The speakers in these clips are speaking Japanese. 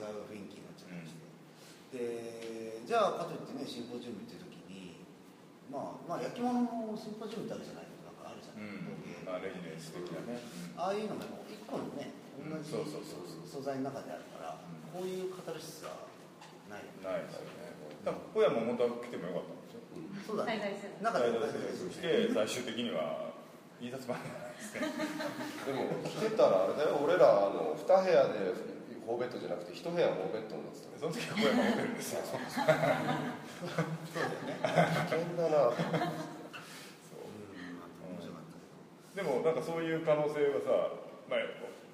違う雰囲気になっちゃったりして、でじゃあかといってねシンポジウムっていう時にまあまあ焼き物のシンポジウムってあるじゃないなんかあるじゃない、うん。陶芸まあレジデンス的な。ね、ああいうのも一個のね同じそうそうそうそう。素材の中であるから、ん。こういうカタルシスはない。よねないですよね。多分小山も本当は来てもよかったんですよ。そうだね。中でし。て最終的には印刷版なんですねでも来てたらあれだよ。俺らあの2部屋で4ベッドじゃなくて1部屋4ベッドになってたその時は小山ホテルですよ。そうだよね。危険だなとうん。面白かったけでもなんかそういう可能性はさ、まあ、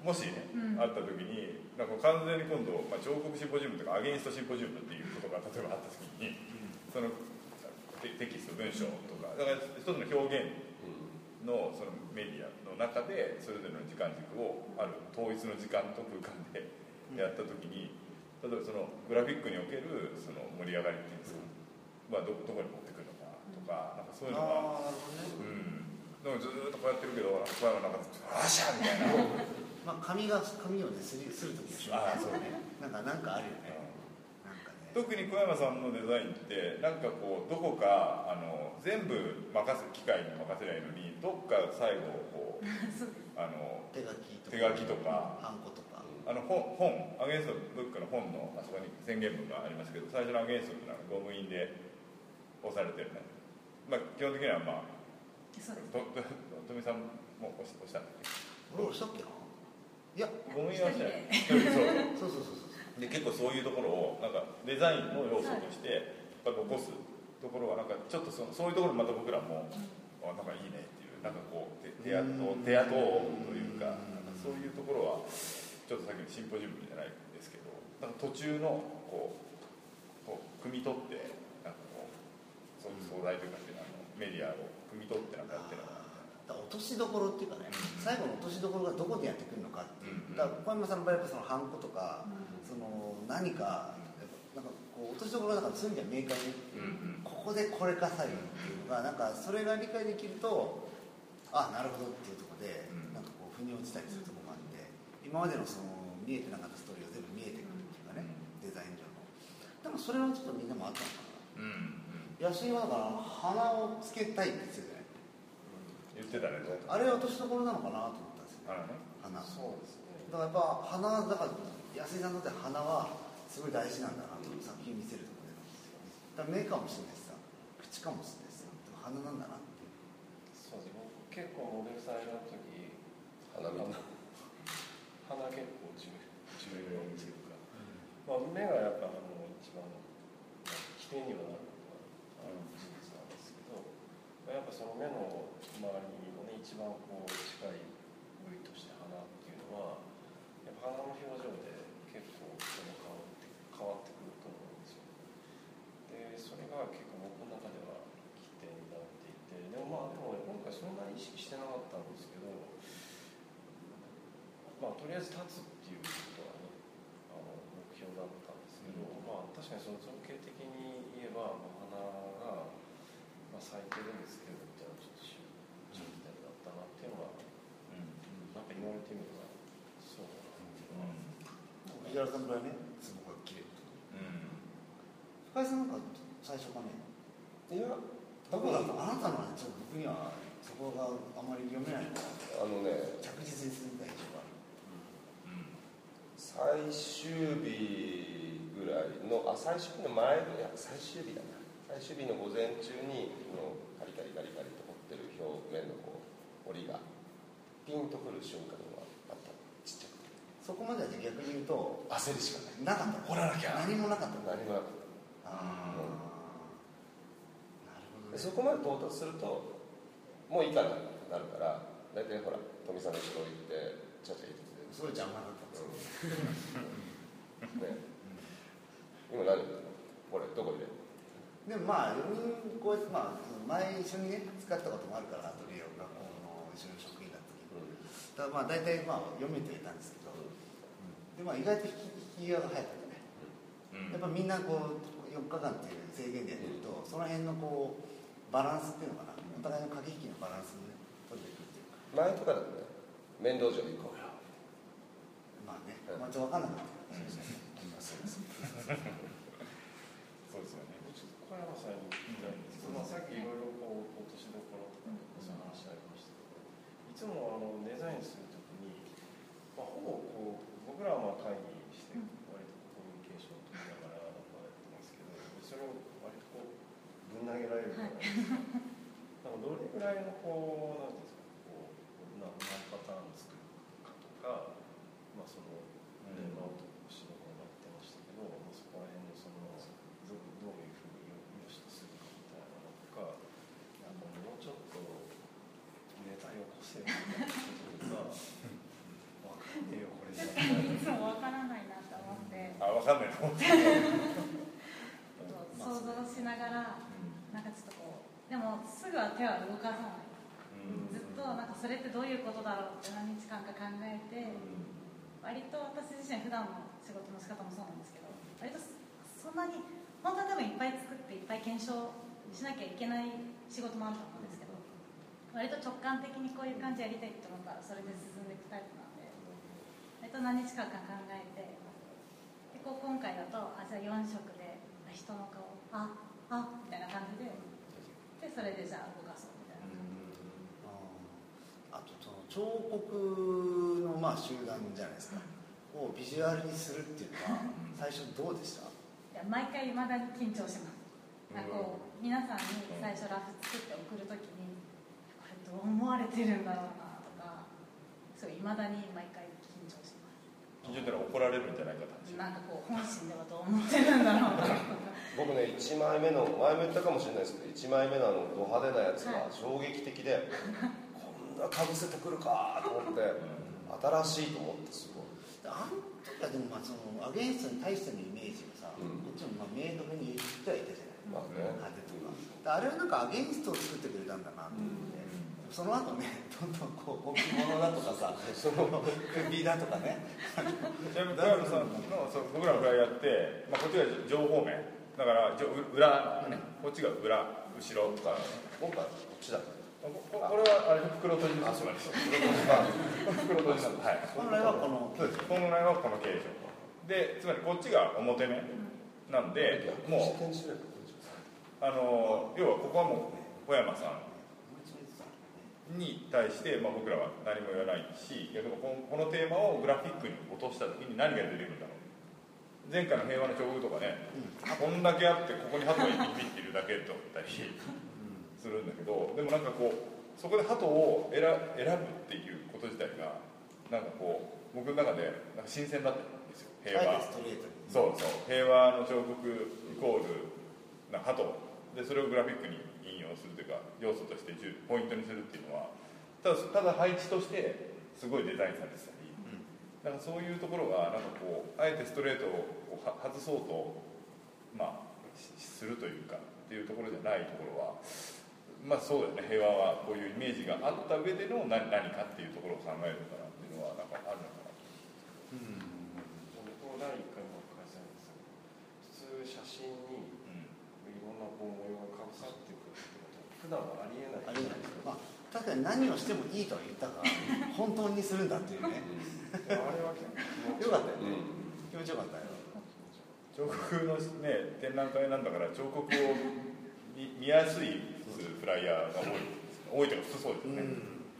もしね、うん。あった時になんか完全に今度、まあ、彫刻シンポジウムとかアゲインストシンポジウムっていうことが例えばあった時にそのテテキスト文章とかだから一つの表現のそのメディアの中でそれぞれの時間軸をある統一の時間と空間でやった時に例えばそのグラフィックにおけるその盛り上がりっていうんですか、まあ、どどこに持ってくるのかとかなんかそういうのが。ああなるほどね。うん、でもずーっとこうやってるけど、なんか小山なんか、あっしゃみたいな。まあ髪が髪をねすりする時でしょあーそうね。なんかなんかあるよね。特に小山さんのデザインってなんかこうどこかあの全部任せ機械に任せりゃいいのにどっか最後こう あの手書きとか手書きとかハンコとかあの本本アゲンストブックの本のあそこに宣言文がありますけど最初のアゲンストっていうのはゴム印で押されてるね、まあ、基本的にはまあ富さんも押し押したんだっけ俺押した。っけないやゴム印はしない。そうそうそうそうそう。で結構そういうところをなんかデザインの要素としてやっぱ残すところはなんかちょっとそのそういうところまた僕らもあなんかいいねっていうなんかこう手手跡うん。手跡というかなんかそういうところはちょっとさっきのシンポジウムじゃないですけどなんか途中のこうこう汲み取ってなんかこうそう素材というかっていうのはあのメディアを汲み取ってなんかやってるの落としどころっていうかねうん。最後の落としどころがどこでやってくるのかっていう。うんだから小山さんの場合はやっぱそのハンコとかうんその何かなんかこう落としどころがなんかそういう意味では明快にここでこれか最後っていうのがなんかそれが理解できるとあなるほどっていうところでうん。なんかこう腑に落ちたりする今までのその見えてなかったストーリーが全部見えてくるっていうかねデザイン上の。でもそれはちょっとみんなもあったのかな。うん。うん安井はだから鼻をつけたいって言ってたよね。言ってたね。あれは落としどころなのかなと思ったんですよね。鼻だかそうですね。らやっぱ鼻だから安井さんにとって鼻はすごい大事なんだなと作品見せるところで。だから目かもしれないしさ口かもしれないしさでも鼻なんだなっていう。そうです僕結構モデルさん選ぶ時花見た鼻結構重重要というか、まあ、目がやっぱあの一番起点にはなるのがあの事実なんですけどやっぱその目の周りのね一番こう近い部位として鼻っていうのはやっぱ鼻の表情で結構その変わって変わってくると思うんですよ。でそれが結構僕の中では起点になっていてでもまあでも今回そんなに意識してなかったんですけどまあとりあえず立つっていうことはねあの目標だったんですけど、まあ確かにその造形的に言えば、まあ、花が、まあ、咲いてるんですけどみたいなちょっと注注意点だったなっていうのは、なんか言われてみればそうだなっていうのは、藤原さん。ぐらいねツボが切れるとうん。深井さんなんか最初かねいやどこだったあなたのちょっと僕にはそこがあまり読めないあのね着実に進ん最終日ぐらいのあ最終日の前いや最終日だな最終日の午前中にこのカリカリカリカリと彫ってる表面のこう彫りがピンとくる瞬間があった。ちっちゃくて。そこまでは逆に言うと焦るしかないなかった掘らなきゃ何もなかった何も。なくああなるほどそこまで到達するともういいかななるから大体ほら富さんの後ろ行ってちゃちゃ入れて。すごい邪魔だったん。ですよね、今何これどこ入れる？でもまあ4人こうやってまあ前一緒にね使ったこともあるからアトリエを学校の一緒に職員だった時だからまあ大体まあ読めてはいたんですけど、でまあ意外と引き引き際が早かったねやっぱみんなこう4日間っていう制限でやってると、その辺のこうバランスっていうのかな。お互いの駆け引きのバランスをね取っていくっていうか。前とかだとね面倒城行こうよ。まあね。ね、うんまあ、ちょっと分かんなかった。ですね、そうですそうですよね。ちょっと小山さんに聞きたいんですけど、まあ、さっきいろいろこう落としどころとかそういう話ありましたけどいつもあのデザインするときに、まあ、ほぼこう僕らはまあ会議して割とコミュニケーションを取りながらやってますけどそれを割とこうぶん投げられるじゃないですか？なんかどれぐらいのこうなんですかこうな何パターン作るかとか、まあそのね、まあお仕事になってましたけど、まあそこら辺のそのどうどういうふうによしとするかみたいなのとか、なんかもうちょっとネタよこせみたいなこととか、んねえよ。これ確かにいつもわからないなと思って。あ分かんない。と思って想像しながらなんかちょっとこうでもすぐは手は動かさない。ずっとなんかそれってどういうことだろうって何日間か考えて割と私自身普段の仕事の仕方もそうなんですけど割とそんなに本当は多分いっぱい作っていっぱい検証しなきゃいけない仕事もあると思う割と直感的にこういう感じやりたいって思ったらそれで進んでいくタイプなんで割と何日間か考えてでこう今回だとあじゃあ4色であ人の顔ああみたいな感じででそれでじゃあ動かそうみたいな。感じあとその彫刻のまあ集団じゃないですか。をビジュアルにするっていうのは最初どうでした？いや毎回いまだに緊張します。なんかこう皆さんに最初ラフ作って送るときにどう思われてるんだろうなとかそういまだに毎回緊張しま緊張ってのは怒られるんじゃないかってすなんかこう本心ではどう思ってるんだろうなとか。僕ね1枚目の前も言ったかもしれないですけど1枚目のあのド派手なやつが衝撃的で、こんなかぶせてくるかと思って新しいと思ってすごい。あん時はでもまあそのアゲンストに対してのイメージがさ、うん。こっちもまあ明確に言ってはいたじゃない。まあね。派手とか。あれはなんかアゲンストを作ってくれたんだなと思って、その後ね どんどんこう置物だとかさその首だとかね。ちなみに小山さんのそう僕らのフライヤーって、まあ、こっちが情報面。だからじょ裏ねこっちが裏後ろとか。今回こっちだこここれはあれ袋閉じのつまり袋閉じなんではい。本来はこのそうです本来はこの形状でつまりこっちが表面なんでもうあの要はここはもう小山さんに対して、まあ、僕らは何も言わないし逆にこのこのテーマをグラフィックに落とした時に何が出てくるんだろう。前回の平和の境遇とかね、こんだけあってここに鳩が一匹いるだけと思ったりするんだけどでもなんかこうそこで鳩を選選ぶっていうこと自体がなんかこう僕の中でなんか新鮮だったんですよ。平和。そうそう。平和の彫刻イコールな鳩でそれをグラフィックに引用するというか要素として重ポイントにするっていうのはただただ配置としてすごいデザインされてたりだからそういうところがなんかこうあえてストレートをは外そうとまあしするというかっていうところじゃないところはまあそうだよね。平和はこういうイメージがあった上での何何かっていうところを考えるのかなっていうのはなんかあるのかな。僕も第1回も開催です普通写真こう模様がかぶさってくるってことは普段はありえない。ありえないですまあ確かに何をしてもいいとは言ったから 本当にするんだっていうね。あれは結構よかったよね。うん気持ちよかったよ。彫刻のね展覧会なんだから彫刻を見見やすいフライヤーが多い多いというか普通そうですよね、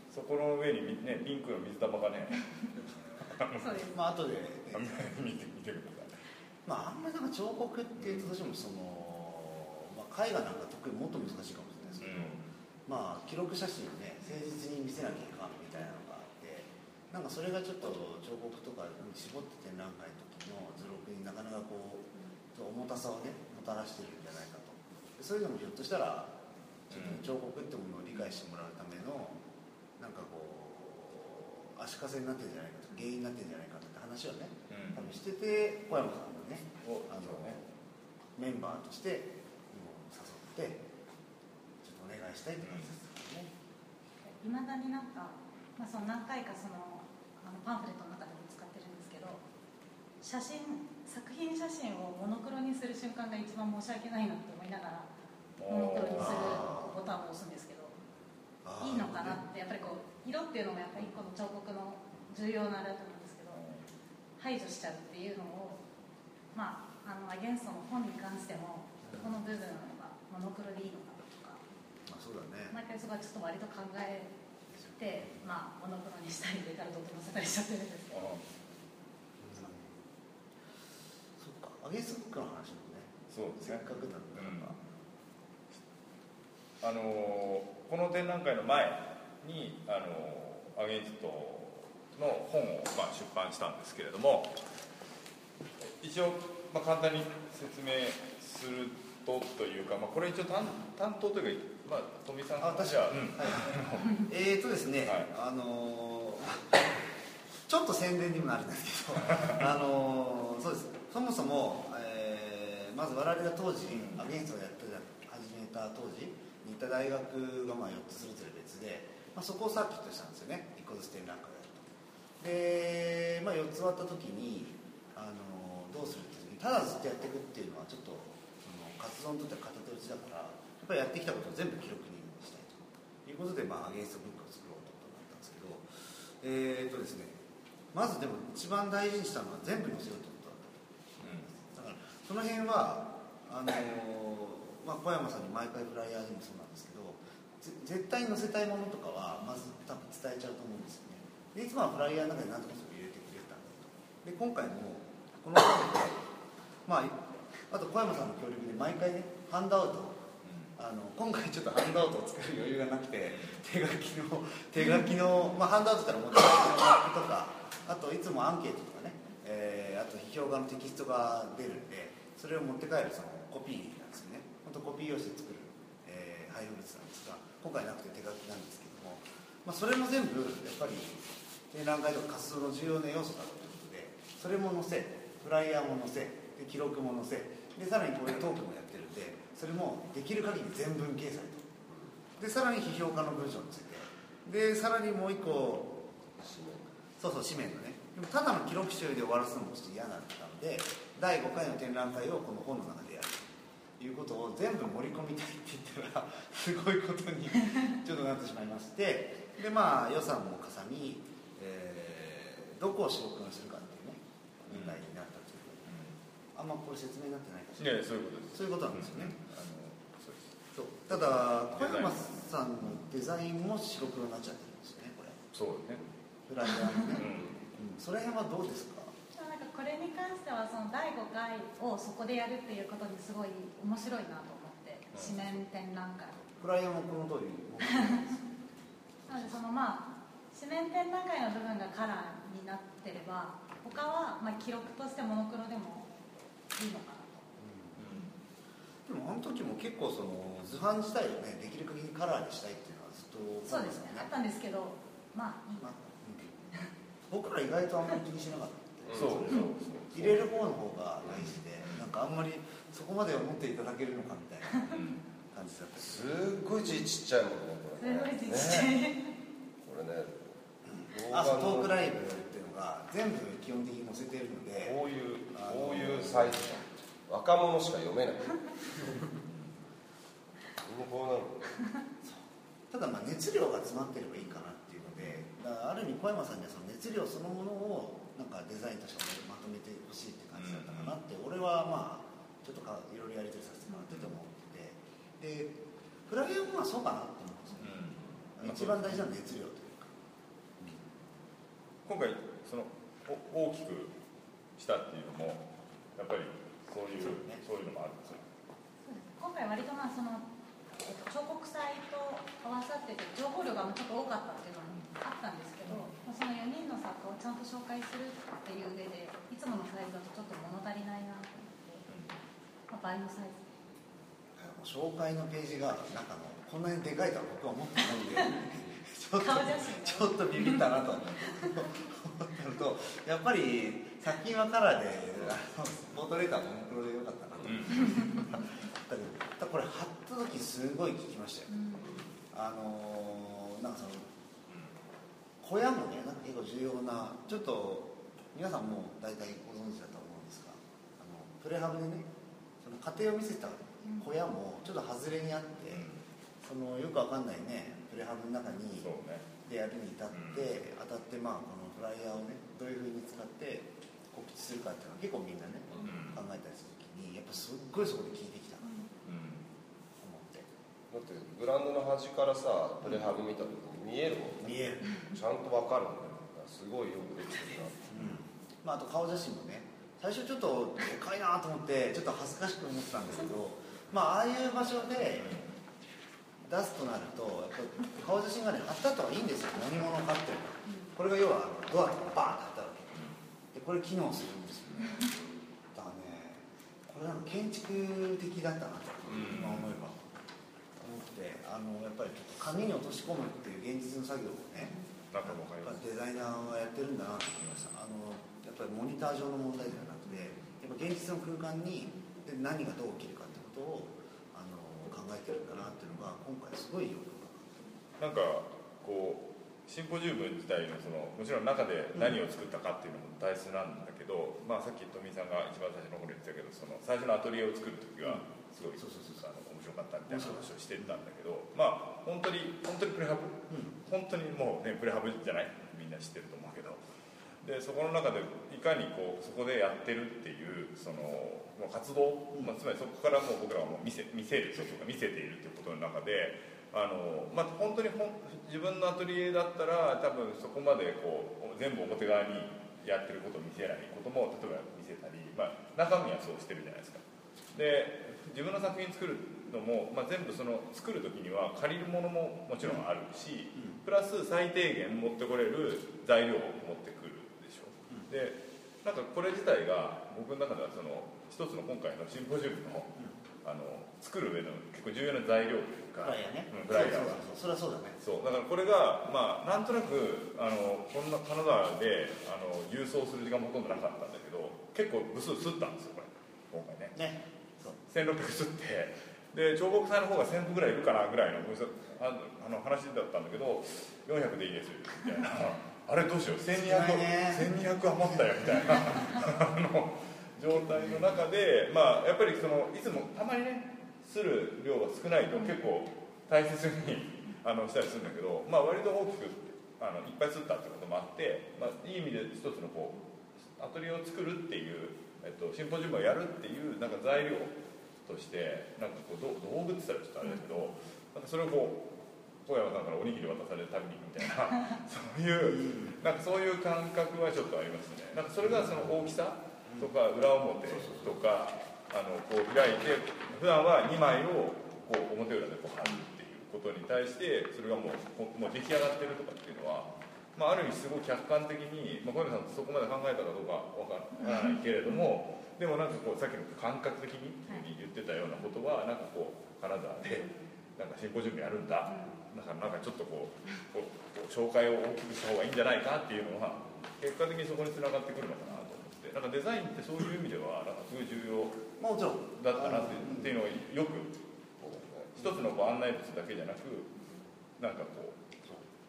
そこの上にみねピンクの水玉がね まあ後で、見て見てください。まああんまりなんか彫刻っていうとどうしてもその、まあ、絵画なんか特にもっと難しいかもしれないですけど、まあ記録写真をね誠実に見せなきゃいかんみたいなのがあってなんかそれがちょっと彫刻とかに絞って展覧会の時の図録になかなかこう重たさをねもたらしてるんじゃないかと。でそういうのもひょっとしたら彫刻ってものを理解してもらうためのなんかこう足かせになってるんじゃないかと原因になってるんじゃないかって話をねうん。多分してて小山さんもねおあのねメンバーとしてってちょっとお願いしたいって感じですよね。いまだになんか、まあ、その何回かそのあのパンフレットの中でも使ってるんですけど写真作品写真をモノクロにする瞬間が一番申し訳ないなって思いながらモノクロにするボタンを押すんですけどいいのかなってやっぱりこう色っていうのもやっぱり一個の彫刻の重要なあれだと思うんですけど排除しちゃうっていうのをまああのアゲンストの本に関してもこの部分がモノクロでいいのかなとか。まあそうだね。毎回そこはちょっと割と考えてまあモノクロにしたりデカルトと乗せたりしちゃってるんですけど。そっか。アゲンストブックの話もねそうですね。せっかくだったから、あのこの展覧会の前にあのアゲンストの本を、まあ、出版したんですけれども一応、まあ、簡単に説明するとというか、まあ、これ一応担担当というか、まあ、富井さんあ確じゃあ、うん。えーとですね、はい。あのーちょっと宣伝にもなるんですけど あのーそうです。そもそも、えーまず我々が当時、アゲンストをやって始めた当時にいた大学がまあ4つそれぞれ別で、まあ、そこをサーキットしたんですよね。1個ずつ展覧会をやると。で、まあ、4つ終わった時に、あのーどうするってただずっとやっていくっていうのはちょっと活動にとっては片手打ちだからやっぱりやってきたことを全部記録にしたいと。いうことで、まあ、アゲンストブックを作ろうということになったんですけどえーとですねまずでも一番大事にしたのは全部載せようということだった。だからその辺はあのーまあ、小山さんに毎回フライヤーでもそうなんですけどぜ絶対に載せたいものとかはまず多分伝えちゃうと思うんですよね。でいつもはフライヤーの中に何とかそれを入れてくれたんだと。で今回もこの本でまああと小山さんの協力で毎回ねハンドアウトをあの今回ちょっとハンドアウトを作る余裕がなくて手書きの手書きの、まあ、ハンドアウトって言ったらもう手書きのマップとかあといつもアンケートとかね、えーあと批評家のテキストが出るんでそれを持って帰るそのコピーなんですよね。本当コピー用紙で作る、えー配布物なんですが今回なくて手書きなんですけども、まあ、それも全部やっぱり展覧会とか活動の重要な要素だということでそれも載せフライヤーも載せで記録も載せでさらにこういうトークもやってるんでそれもできる限り全文掲載と。でさらに批評家の文章について。でさらにもう一個そうそう紙面のね。でもただの記録集で終わらすのもちょっと嫌だったので第5回の展覧会をこの本の中でやるということを全部盛り込みたいって言ったら すごいことに ちょっとなってしまいまして。でまあ予算もかさみ、えーどこを仕事にするかっていうね問題になったあんまこれ説明になってないかしら。いやそういうことです。そういうことなんですよね、あのそうです。そうただ小山さんのデザインも白黒になっちゃってるんですよねこれ。そうね。フライヤーのね、うん。うん、その辺はどうですか？なんかこれに関してはその第5回をそこでやるっていうことにすごい面白いなと思って紙面展覧会。フライヤーもこの通り なのでそのまあ紙面展覧会の部分がカラーになってれば他はまあ記録としてモノクロでもいいのかなとでもあの時も結構その図版自体をねできる限りカラーにしたいっていうのはずっとそうですね。あったんですけどまあいいまあうん。僕ら意外とあんまり気にしなかったそう。そうそう入れる方の方が大事でなんかあんまりそこまで思っていただけるのかみたいなうん。感じだった。すっごい字ちっちゃいもんねこすれごいちっちゃね。い、これねあそうトークライイブが全部基本的に載せているのでこういうこういうサイズだ若者しか読めない。ただまあ熱量が詰まってればいいかなっていうのである意味小山さんにはその熱量そのものをなんかデザインとしてまとめてほしいって感じだったかなって、俺はまあちょっとかいろいろやり取りさせてもらってて思ってて。でフライヤーもまあそうかなって思うんですよ。ね、一番大事な熱量というか、今回大きくしたっていうのもやっぱりそういうそうね。そういうのもあるんですよ。今回割とまあそのえっと彫刻祭と合わさってて情報量がちょっと多かったっていうのもあったんですけど、まあその4人の作家をちゃんと紹介するっていう上でいつものサイズだとちょっと物足りないなと思って、まあ、倍のサイズ。紹介のページがなんかのこんなにでかいとは僕は思ってないんで ちょっとちょっとビビったなと思ったのとやっぱり作品はカラーであのポートレーターもモノクロでよかったなと。思ったけどこれ貼った時すごい聞きましたようん。あのーなんかその小屋もねなんか結構重要なちょっと皆さんもう大体ご存知だと思うんですがあのプレハブでねその家庭を見せた小屋もちょっと外れにあって、そのよくわかんないねプレハブの中にでやるに至って、当たってまあこのフライヤーをねどういうふうに使ってコするかっていうのは結構みんなねうん。考えたりする時にやっぱすっごいそこで聞いてきたなとうん思って。だってグラウンドの端からさプレハブ見た時に見えるもんね。見える、ちゃんと分かるんだよすごいよくできてるなまあ、あと顔写真もね最初ちょっとでかいなと思ってちょっと恥ずかしく思ってたんだけどまあああいう場所で出すとなるとやっぱ顔写真がね貼った後はいいんですよ。何者かっていうのはこれが要はドアとかバーンって貼ったわけでこれ機能するんですよねだからねこれなんか建築的だったなとうん今思えば思ってあのやっぱり紙に落とし込むっていう現実の作業をねなんかわかります。デザイナーはやってるんだなと思いましたあのやっぱりモニター上の問題ではなくてやっぱ現実の空間にで何がどう起きるかってことをあの考えてるんだなっていうのが今回すごいよく分かっなんかこうシンポジウム自体のそのもちろん中で何を作ったかっていうのも大切なんだけど、まあ、さっき富井さんが一番最初の頃言ってたけどその最初のアトリエを作る時はすごい、そうそうそうあの面白かったみたいな話をしてたんだけどまあ本当に本当にプレハブ、本当にもうねプレハブじゃないみんな知ってると思うけど。でそこの中でいかにこうそこでやってるっていうその活動、まあ、つまりそこからもう僕らはもう見せ見せるとか見せているっていうことの中であの、まあ、本当にほん自分のアトリエだったら多分そこまでこう全部表側にやってることを見せないことも例えば見せたり、まあ、中身はそうしてるじゃないですか。で自分の作品作るのも、まあ、全部その作る時には借りるものももちろんあるし、プラス最低限持ってこれる材料を持ってくるでしょ、でなんかこれ自体が僕の中ではその一つの今回のシンポジウムの,、あの作る上の結構重要な材料というかたフライヤーね。うんフライヤーはそうそうそうそれはそうだね。そう。だからこれがまあなんとなくあのこんな金沢であの郵送する時間もほとんどなかったんだけど結構部数吸ったんですよこれ。今回ね。ね。そう。1600吸って。で彫刻祭の方が1000部ぐらいいるかなぐらいのああの話だったんだけど400でいいですみたいな。あれどうしよう。1200, 少ないね。1200余ったよみたいな。あの状態の中でまあやっぱりそのいつもたまにねする量が少ないと結構大切に あのしたりするんだけど、まあ、割と大きくあのいっぱい吸ったってこともあって、まあ、いい意味で一つのこうアトリエを作るっていう、えっと、シンポジウムをやるっていうなんか材料としてなんかこうど道具って言ったらちょっとあれだけど、なんかそれをこう小山さんからおにぎり渡されるたびにみたいな そういうなんかそういう感覚はちょっとありますね。なんかそれがその大きさとか裏表とかあのこう開いて普段は2枚をこう表裏でこう貼るっていうことに対してそれがもうこもう出来上がってるとかっていうのは、まあ、ある意味すごい客観的に、まあ、小山さんそこまで考えたかどうかわからないけれどもでもなんかこうさっきの感覚的に言ってたようなことはなんかこう金沢でなんかシンポジウムやるんだ。だからなんかちょっとこうこう紹介を大きくした方がいいんじゃないかっていうのは結果的にそこにつながってくるのかなってなんかデザインってそういう意味ではなんかすごい重要だったなってっていうのをよく一つのこう案内物だけじゃなくなんかこう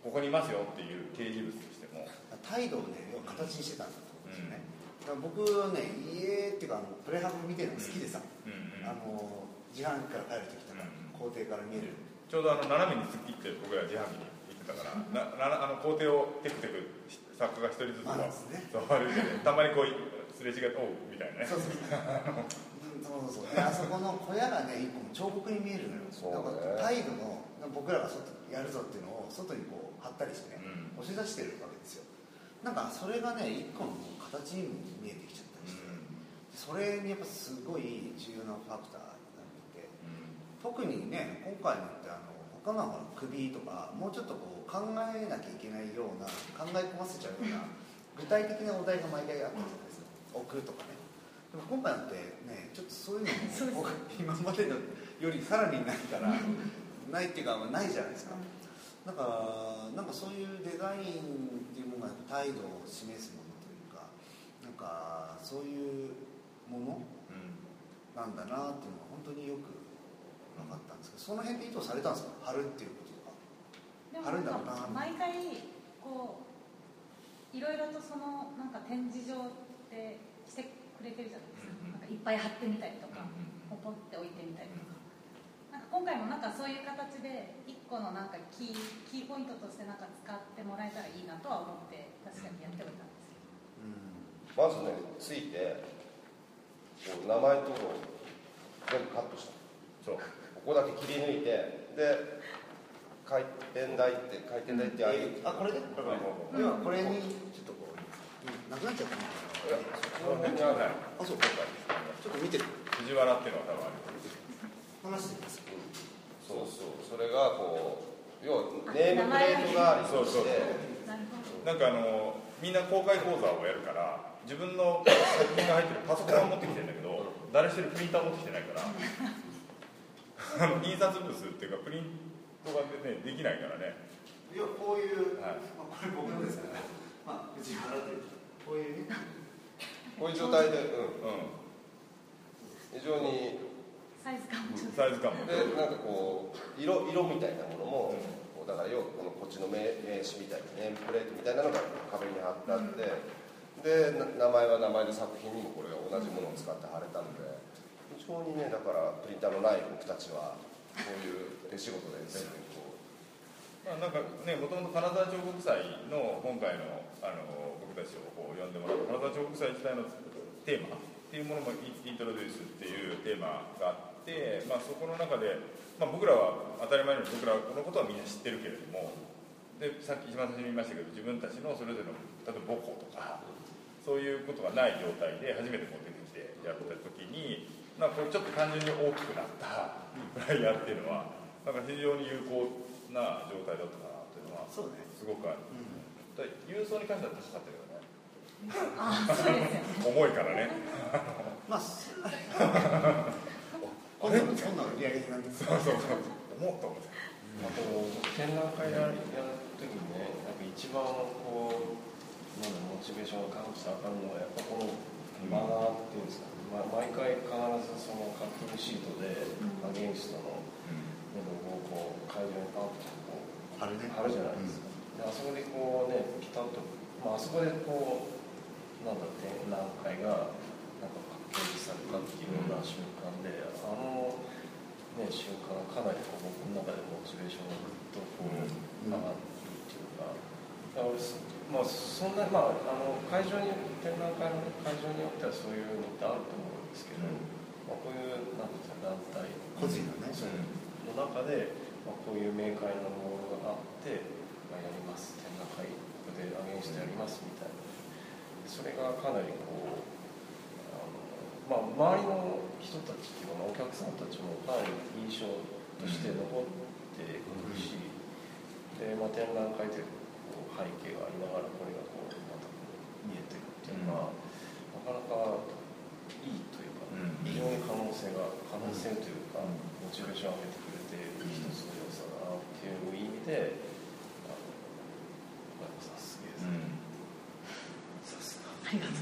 ここにいますよっていう掲示物としても。態度をね形にしてたんだと思うんですよね、だから僕はね家っていうかあのプレハブ見てるの好きでさ、うんうんあの自販機から帰る時とか、うん校庭から見える。ちょうどあの斜めに突っ切って僕ら自販機に行ってたから ななあの工程をテクテク作家が一人ずつねそう歩いててたまにこうすれ違って「おう」みたいなね。そうそう。そうそうそう。であそこの小屋がね一個も彫刻に見えるのよ。そうね。だから態度の僕らが外やるぞっていうのを外にこう貼ったりしてね、うん。押し出してるわけですよ。なんかそれがね一個の形にも見えてきちゃったりして、それにやっぱすごい重要なファクターになってて。特にね今回のってあの他のはほら首とかもうちょっとこう考えなきゃいけないような考え込ませちゃうような具体的なお題が毎回あったじゃないですか置くとかね。でも今回のってねちょっとそういうのも今までのよりさらにないから ないっていうかないじゃないですか。だからなんかそういうデザインっていうものが態度を示すものというかなんかそういうものなんだなっていうのは本当によく分かったんですけどその辺で意図されたんですか？貼るっていうこととか。だろうな。毎回こういろいろとそのなんか展示場でしてくれてるじゃないですか,、うんうん。なんかいっぱい貼ってみたりとか、ポポって置いてみたりとか、なんか今回もなんかそういう形で一個のなんかキーキーポイントとしてなんか使ってもらえたらいいなとは思って確かにやっておいたんですけど。まずねついてこう名前とこ全部カットした。そうここだけ切り抜いてで回転台って回転台ってああいうあこれ。でだからもうではこれにちょっとこううんなくなっちゃったな。この辺にあそうかちょっと見て。る藤原っていうのは多分ある話してみます。そうそう。それがこう要はネームプレート代わりとしそうそうてなる。ほどなんかあのみんな公開講座をやるから自分の作品が入ってるパソコンは持ってきてるんだけど誰してるプリンター持ってきてないからあの印刷物っていうかプリントがねできないからね。要はこういう、はい。まあ、これ僕のですから。まあ藤原というこういう。ねこういう状態で、うん、う非常に。サイズ感もちょっんサイズ感もでなんかこう色色みたいなものも、こうだから要はこのこっちの名名刺みたいなネームプレートみたいなのが壁に貼ってあって、でな名前は名前で作品にもこれが同じものを使って貼れたので非常にねだからプリンターのない僕たちはこういう手仕事で全部こまあ、なんかねもともと金沢彫刻祭の今回のあの僕たちをこう呼んでもらった。金沢彫刻祭自体のテーマっていうものもイントロデュースっていうテーマがあって、まあ、そこの中で、まあ、僕らは当たり前のように僕らはこのことはみんな知ってるけれどもでさっき一番最初に言いましたけど自分たちのそれぞれの例えば母校とかそういうことがない状態で初めてこう出てきてやった時に、まあ、これちょっと単純に大きくなったフライヤーっていうのはなんか非常に有効な状態だったかなっていうのはすそうね。ごくある。うん。郵送に関しては高かったけどね。ああそうですよね。重いからね。まあ すこんなのこんなの売り上げなんですそうそうそう。重っと思って。あと展覧会やるやる時にねなんか一番こうなんだモチベーションを感じたあかんのはやっぱこのマナーっていうんですか、ま、毎回必のカッティングシートでアゲンストのロゴをこう会場にパンとこうあれね。貼るじゃないですか、であそこでこうねピタッと、まああそこでこうなんだ展覧会がなんかパッケージされたっていうような瞬間であのね瞬間かなりこう僕の中でモチベーションがぐっとこう上がっているっていうか、まあそんなまああの会場に展覧会の会場によってはそういうのってあると思うんですけど、まあこういうなんていうんですか団体。個人のねの中で、まあ、こういう明快なものがあって、まあ、やります。展覧会ここでアゲンストやりますみたいな。それがかなりこうあの、まあ、周りの人たちっていうかお客さんたちもかなり印象として残っていくし、でまあ、展覧会でこう背景がありながらこれがこうまた見えてるっていうのは、なかなかいいというか、うん非常に可能性が可能性というか、モチベーションを上げてくれている一つの要素だなっていう意味であの小山さんすげえですね、さすが。ありがと